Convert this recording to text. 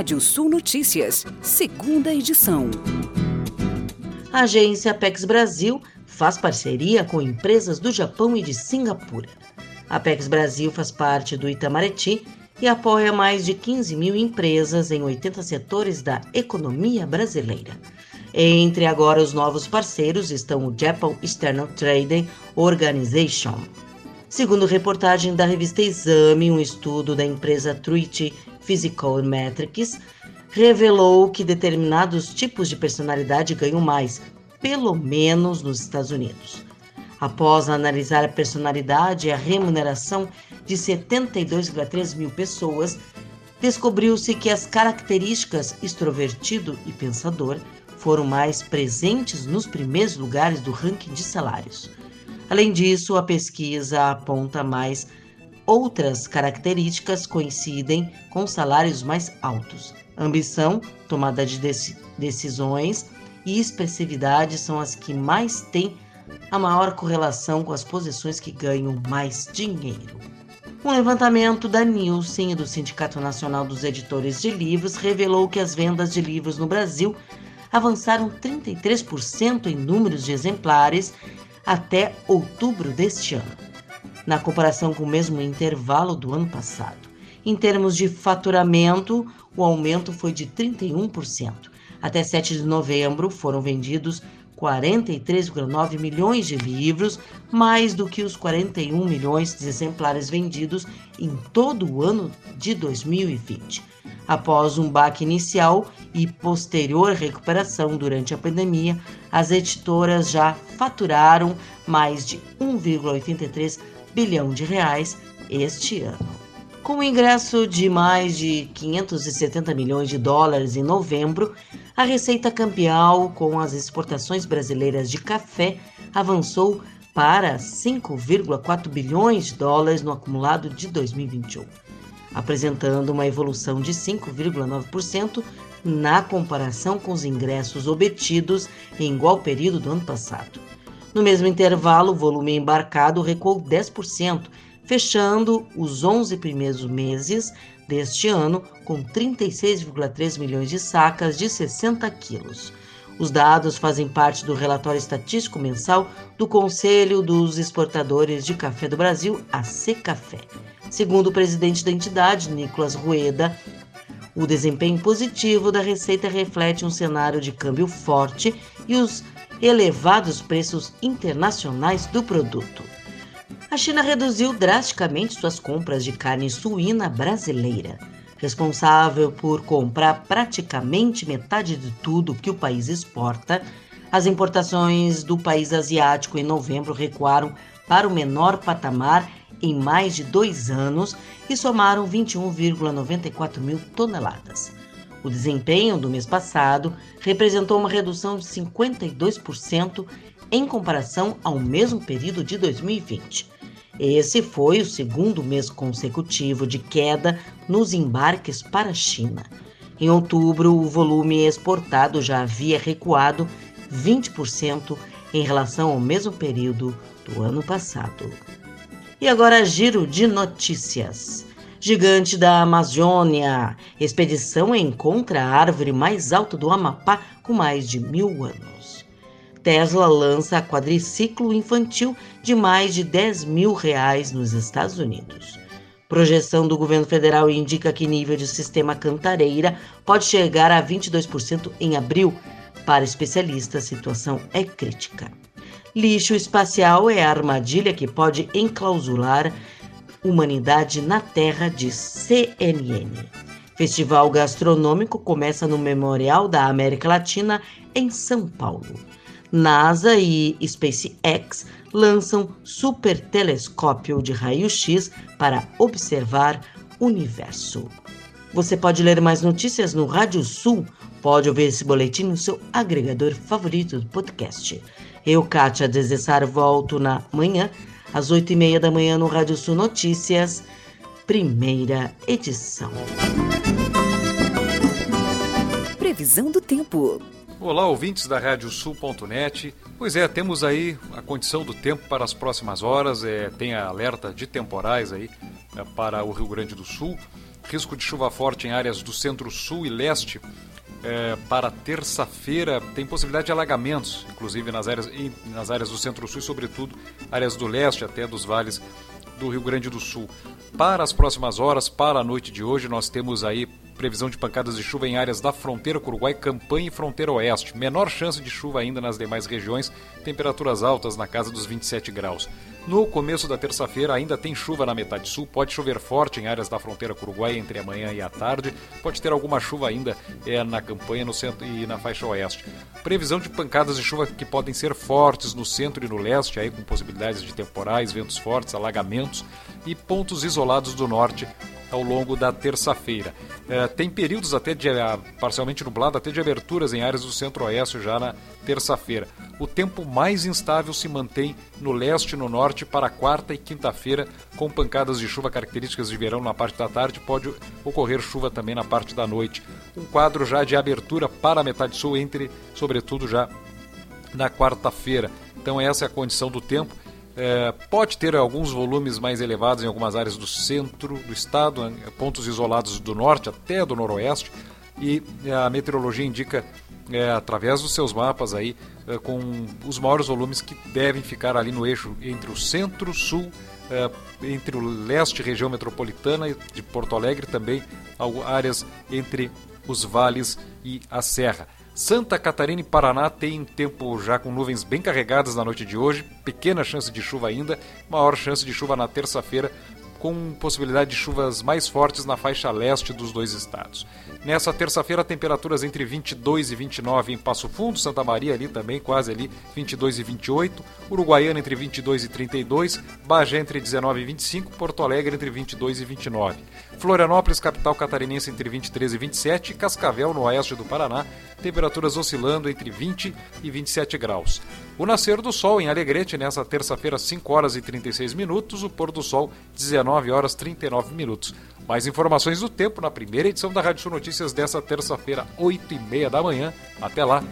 Rádio Sul Notícias, segunda edição. A agência Apex Brasil faz parceria com empresas do Japão e de Singapura. A Apex Brasil faz parte do Itamaraty e apoia mais de 15 mil empresas em 80 setores da economia brasileira. Entre agora os novos parceiros estão o Japan External Trading Organization. Segundo reportagem da revista Exame, um estudo da empresa Truity Physical Metrics revelou que determinados tipos de personalidade ganham mais, pelo menos nos Estados Unidos. Após analisar a personalidade e a remuneração de 72,3 mil pessoas, descobriu-se que as características extrovertido e pensador foram mais presentes nos primeiros lugares do ranking de salários. Além disso, a pesquisa aponta mais outras características coincidem com salários mais altos. Ambição, tomada de decisões e expressividade são as que mais têm a maior correlação com as posições que ganham mais dinheiro. Um levantamento da Nielsen e do Sindicato Nacional dos Editores de Livros revelou que as vendas de livros no Brasil avançaram 33% em números de exemplares até outubro deste ano, na comparação com o mesmo intervalo do ano passado. Em termos de faturamento, o aumento foi de 31%. Até 7 de novembro foram vendidos 43,9 milhões de livros, mais do que os 41 milhões de exemplares vendidos em todo o ano de 2020. Após um baque inicial e posterior recuperação durante a pandemia, as editoras já faturaram mais de 1,83 bilhão de reais este ano. Com o ingresso de mais de 570 milhões de dólares em novembro, a receita cambial com as exportações brasileiras de café avançou para 5,4 bilhões de dólares no acumulado de 2021 apresentando uma evolução de 5,9% na comparação com os ingressos obtidos em igual período do ano passado. No mesmo intervalo, o volume embarcado recuou 10%, fechando os 11 primeiros meses deste ano com 36,3 milhões de sacas de 60 quilos. Os dados fazem parte do relatório estatístico mensal do Conselho dos Exportadores de Café do Brasil, a Secafé. Segundo o presidente da entidade, Nicolas Rueda, o desempenho positivo da receita reflete um cenário de câmbio forte e os elevados preços internacionais do produto. A China reduziu drasticamente suas compras de carne suína brasileira, responsável por comprar praticamente metade de tudo que o país exporta. As importações do país asiático em novembro recuaram para o menor patamar em mais de dois anos e somaram 21,94 mil toneladas. O desempenho do mês passado representou uma redução de 52% em comparação ao mesmo período de 2020. Esse foi o segundo mês consecutivo de queda nos embarques para a China. Em outubro, o volume exportado já havia recuado 20% em relação ao mesmo período do ano passado. E agora giro de notícias. Gigante da Amazônia. Expedição encontra a árvore mais alta do Amapá com mais de mil anos. Tesla lança quadriciclo infantil de mais de 10 mil reais nos Estados Unidos. Projeção do governo federal indica que nível de sistema Cantareira pode chegar a 22% em abril. Para especialistas, a situação é crítica. Lixo espacial é a armadilha que pode enclausular humanidade na Terra de CNN. Festival gastronômico começa no Memorial da América Latina em São Paulo. NASA e SpaceX lançam super telescópio de raio-x para observar o universo. Você pode ler mais notícias no Rádio Sul. Pode ouvir esse boletim no seu agregador favorito do podcast. Eu, Kátia Desessar, volto na manhã, às oito e meia da manhã, no Rádio Sul Notícias, primeira edição. Previsão do tempo. Olá, ouvintes da Radiosul.net. Pois é, temos aí a condição do tempo para as próximas horas. É, tem alerta de temporais aí é, para o Rio Grande do Sul risco de chuva forte em áreas do centro-sul e leste. É, para terça-feira tem possibilidade de alagamentos, inclusive nas áreas, nas áreas do centro-sul e, sobretudo, áreas do leste até dos vales do Rio Grande do Sul. Para as próximas horas, para a noite de hoje, nós temos aí previsão de pancadas de chuva em áreas da fronteira com o Uruguai, Campanha e fronteira oeste. Menor chance de chuva ainda nas demais regiões, temperaturas altas na casa dos 27 graus. No começo da terça-feira ainda tem chuva na metade sul, pode chover forte em áreas da fronteira com o Uruguai entre a manhã e a tarde, pode ter alguma chuva ainda é, na campanha no centro e na faixa oeste. Previsão de pancadas de chuva que podem ser fortes no centro e no leste, aí com possibilidades de temporais, ventos fortes, alagamentos e pontos isolados do norte ao longo da terça-feira. É, tem períodos até de é, parcialmente nublado, até de aberturas em áreas do centro-oeste já na terça-feira. O tempo mais instável se mantém no leste e no norte para quarta e quinta-feira, com pancadas de chuva características de verão na parte da tarde, pode ocorrer chuva também na parte da noite. Um quadro já de abertura para a metade sul, entre, sobretudo, já na quarta-feira. Então essa é a condição do tempo é, pode ter alguns volumes mais elevados em algumas áreas do centro do estado, pontos isolados do norte até do noroeste, e a meteorologia indica, é, através dos seus mapas, aí, é, com os maiores volumes que devem ficar ali no eixo entre o centro-sul, é, entre o leste, região metropolitana de Porto Alegre, também áreas entre os vales e a serra. Santa Catarina e Paraná têm tempo já com nuvens bem carregadas na noite de hoje, pequena chance de chuva ainda, maior chance de chuva na terça-feira, com possibilidade de chuvas mais fortes na faixa leste dos dois estados. Nessa terça-feira, temperaturas entre 22 e 29 em Passo Fundo, Santa Maria ali também, quase ali 22 e 28, Uruguaiana entre 22 e 32, Bagé entre 19 e 25, Porto Alegre entre 22 e 29. Florianópolis, capital catarinense, entre 23 e 27, e Cascavel, no oeste do Paraná, temperaturas oscilando entre 20 e 27 graus. O nascer do sol em Alegrete nessa terça-feira, 5 horas e 36 minutos, o pôr do sol, 19 horas e 39 minutos. Mais informações do tempo na primeira edição da Rádio Sul Notícias dessa terça-feira, 8 e meia da manhã. Até lá!